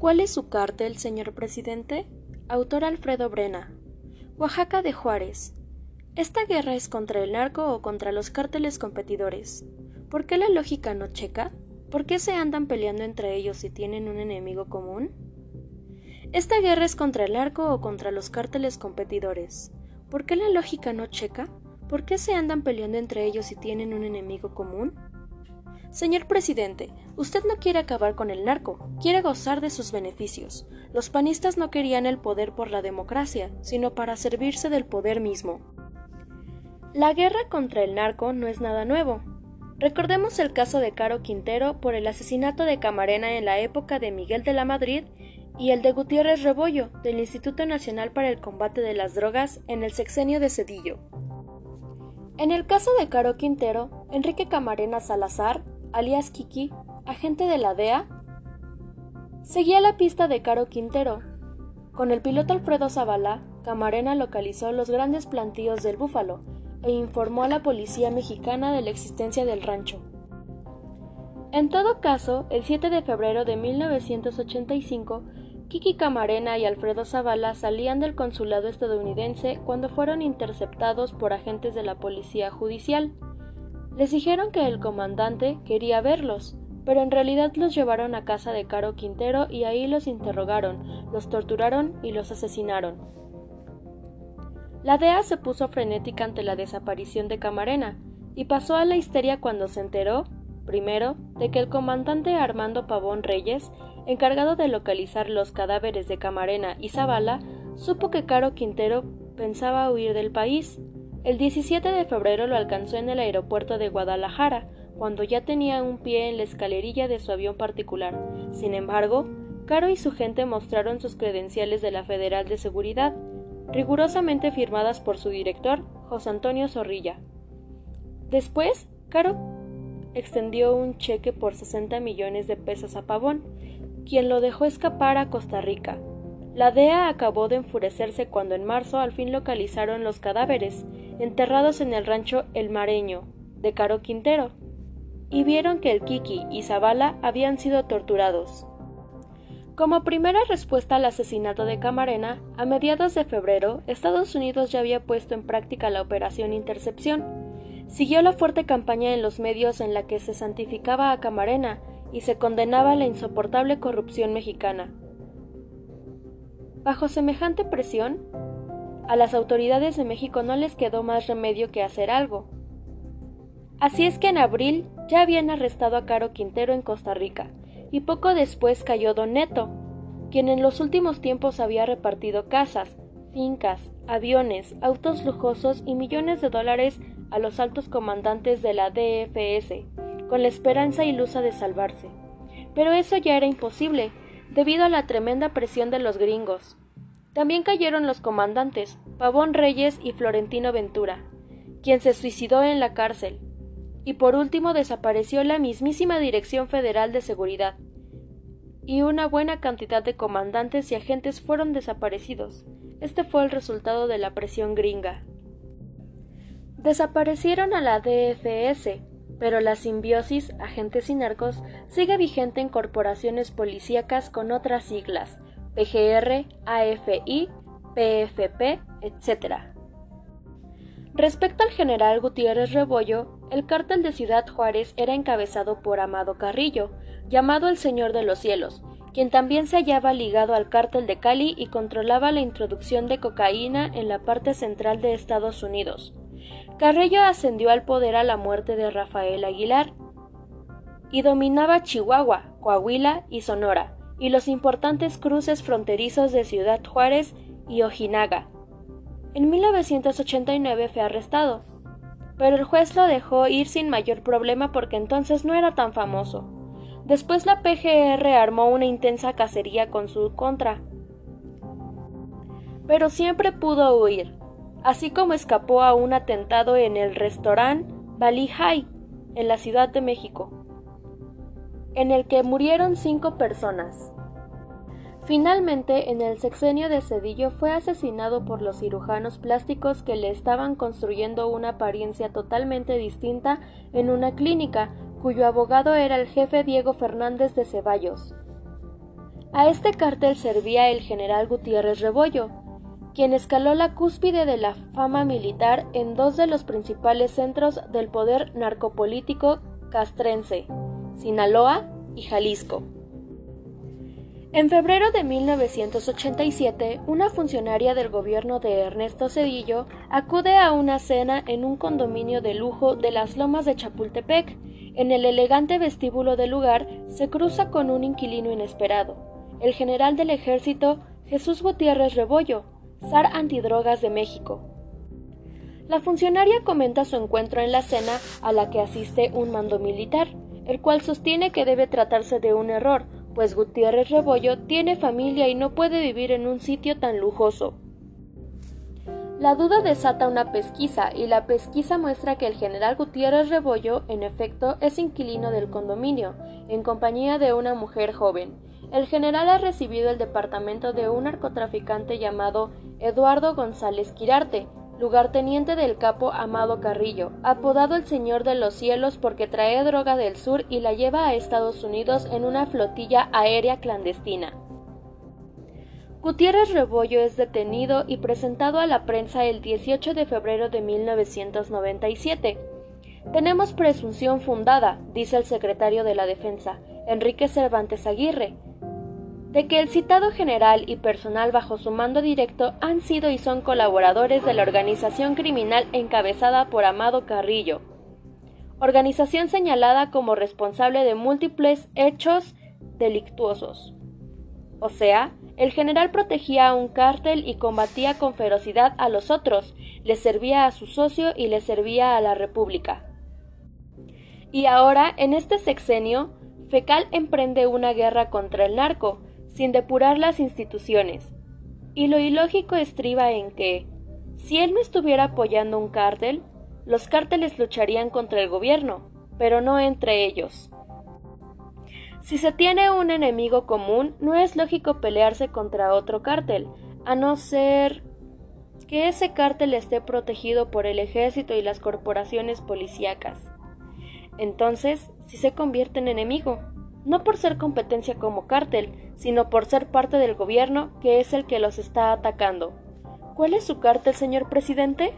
¿Cuál es su cártel, señor presidente? Autor Alfredo Brena. Oaxaca de Juárez. ¿Esta guerra es contra el narco o contra los cárteles competidores? ¿Por qué la lógica no checa? ¿Por qué se andan peleando entre ellos si tienen un enemigo común? ¿Esta guerra es contra el narco o contra los cárteles competidores? ¿Por qué la lógica no checa? ¿Por qué se andan peleando entre ellos si tienen un enemigo común? Señor presidente, usted no quiere acabar con el narco, quiere gozar de sus beneficios. Los panistas no querían el poder por la democracia, sino para servirse del poder mismo. La guerra contra el narco no es nada nuevo. Recordemos el caso de Caro Quintero por el asesinato de Camarena en la época de Miguel de la Madrid y el de Gutiérrez Rebollo del Instituto Nacional para el Combate de las Drogas en el sexenio de Cedillo. En el caso de Caro Quintero, Enrique Camarena Salazar alias Kiki, agente de la DEA, seguía la pista de Caro Quintero. Con el piloto Alfredo Zavala, Camarena localizó los grandes plantíos del búfalo e informó a la policía mexicana de la existencia del rancho. En todo caso, el 7 de febrero de 1985, Kiki Camarena y Alfredo Zavala salían del consulado estadounidense cuando fueron interceptados por agentes de la policía judicial. Les dijeron que el comandante quería verlos, pero en realidad los llevaron a casa de Caro Quintero y ahí los interrogaron, los torturaron y los asesinaron. La DEA se puso frenética ante la desaparición de Camarena y pasó a la histeria cuando se enteró, primero, de que el comandante Armando Pavón Reyes, encargado de localizar los cadáveres de Camarena y Zavala, supo que Caro Quintero pensaba huir del país el 17 de febrero lo alcanzó en el aeropuerto de Guadalajara, cuando ya tenía un pie en la escalerilla de su avión particular. Sin embargo, Caro y su gente mostraron sus credenciales de la Federal de Seguridad, rigurosamente firmadas por su director, José Antonio Zorrilla. Después, Caro extendió un cheque por 60 millones de pesos a Pavón, quien lo dejó escapar a Costa Rica, la DEA acabó de enfurecerse cuando en marzo al fin localizaron los cadáveres, enterrados en el rancho El Mareño, de Caro Quintero, y vieron que el Kiki y Zavala habían sido torturados. Como primera respuesta al asesinato de Camarena, a mediados de febrero, Estados Unidos ya había puesto en práctica la Operación Intercepción. Siguió la fuerte campaña en los medios en la que se santificaba a Camarena y se condenaba la insoportable corrupción mexicana. Bajo semejante presión, a las autoridades de México no les quedó más remedio que hacer algo. Así es que en abril ya habían arrestado a Caro Quintero en Costa Rica, y poco después cayó Don Neto, quien en los últimos tiempos había repartido casas, fincas, aviones, autos lujosos y millones de dólares a los altos comandantes de la DFS, con la esperanza ilusa de salvarse. Pero eso ya era imposible, debido a la tremenda presión de los gringos. También cayeron los comandantes, Pavón Reyes y Florentino Ventura, quien se suicidó en la cárcel. Y por último desapareció la mismísima Dirección Federal de Seguridad. Y una buena cantidad de comandantes y agentes fueron desaparecidos. Este fue el resultado de la presión gringa. Desaparecieron a la DFS, pero la simbiosis agentes y narcos sigue vigente en corporaciones policíacas con otras siglas, PGR, AFI, PFP, etc. Respecto al general Gutiérrez Rebollo, el cártel de Ciudad Juárez era encabezado por Amado Carrillo, llamado el Señor de los Cielos, quien también se hallaba ligado al cártel de Cali y controlaba la introducción de cocaína en la parte central de Estados Unidos. Carrillo ascendió al poder a la muerte de Rafael Aguilar y dominaba Chihuahua, Coahuila y Sonora, y los importantes cruces fronterizos de Ciudad Juárez y Ojinaga. En 1989 fue arrestado, pero el juez lo dejó ir sin mayor problema porque entonces no era tan famoso. Después la PGR armó una intensa cacería con su contra, pero siempre pudo huir así como escapó a un atentado en el restaurante Bali High, en la Ciudad de México, en el que murieron cinco personas. Finalmente, en el sexenio de Cedillo fue asesinado por los cirujanos plásticos que le estaban construyendo una apariencia totalmente distinta en una clínica, cuyo abogado era el jefe Diego Fernández de Ceballos. A este cártel servía el general Gutiérrez Rebollo, quien escaló la cúspide de la fama militar en dos de los principales centros del poder narcopolítico castrense, Sinaloa y Jalisco. En febrero de 1987, una funcionaria del gobierno de Ernesto Cedillo acude a una cena en un condominio de lujo de las lomas de Chapultepec. En el elegante vestíbulo del lugar se cruza con un inquilino inesperado, el general del ejército Jesús Gutiérrez Rebollo, zar antidrogas de México. La funcionaria comenta su encuentro en la cena a la que asiste un mando militar, el cual sostiene que debe tratarse de un error, pues Gutiérrez Rebollo tiene familia y no puede vivir en un sitio tan lujoso. La duda desata una pesquisa y la pesquisa muestra que el general Gutiérrez Rebollo, en efecto, es inquilino del condominio, en compañía de una mujer joven. El general ha recibido el departamento de un narcotraficante llamado Eduardo González Quirarte, lugarteniente del capo Amado Carrillo, apodado el Señor de los Cielos porque trae droga del sur y la lleva a Estados Unidos en una flotilla aérea clandestina. Gutiérrez Rebollo es detenido y presentado a la prensa el 18 de febrero de 1997. Tenemos presunción fundada, dice el secretario de la Defensa, Enrique Cervantes Aguirre, de que el citado general y personal bajo su mando directo han sido y son colaboradores de la organización criminal encabezada por Amado Carrillo, organización señalada como responsable de múltiples hechos delictuosos. O sea, el general protegía a un cártel y combatía con ferocidad a los otros, le servía a su socio y le servía a la República. Y ahora, en este sexenio, Fecal emprende una guerra contra el narco, sin depurar las instituciones. Y lo ilógico estriba en que, si él no estuviera apoyando un cártel, los cárteles lucharían contra el gobierno, pero no entre ellos. Si se tiene un enemigo común, no es lógico pelearse contra otro cártel, a no ser que ese cártel esté protegido por el ejército y las corporaciones policíacas. Entonces, si se convierte en enemigo no por ser competencia como cártel, sino por ser parte del gobierno que es el que los está atacando. ¿Cuál es su cártel, señor presidente?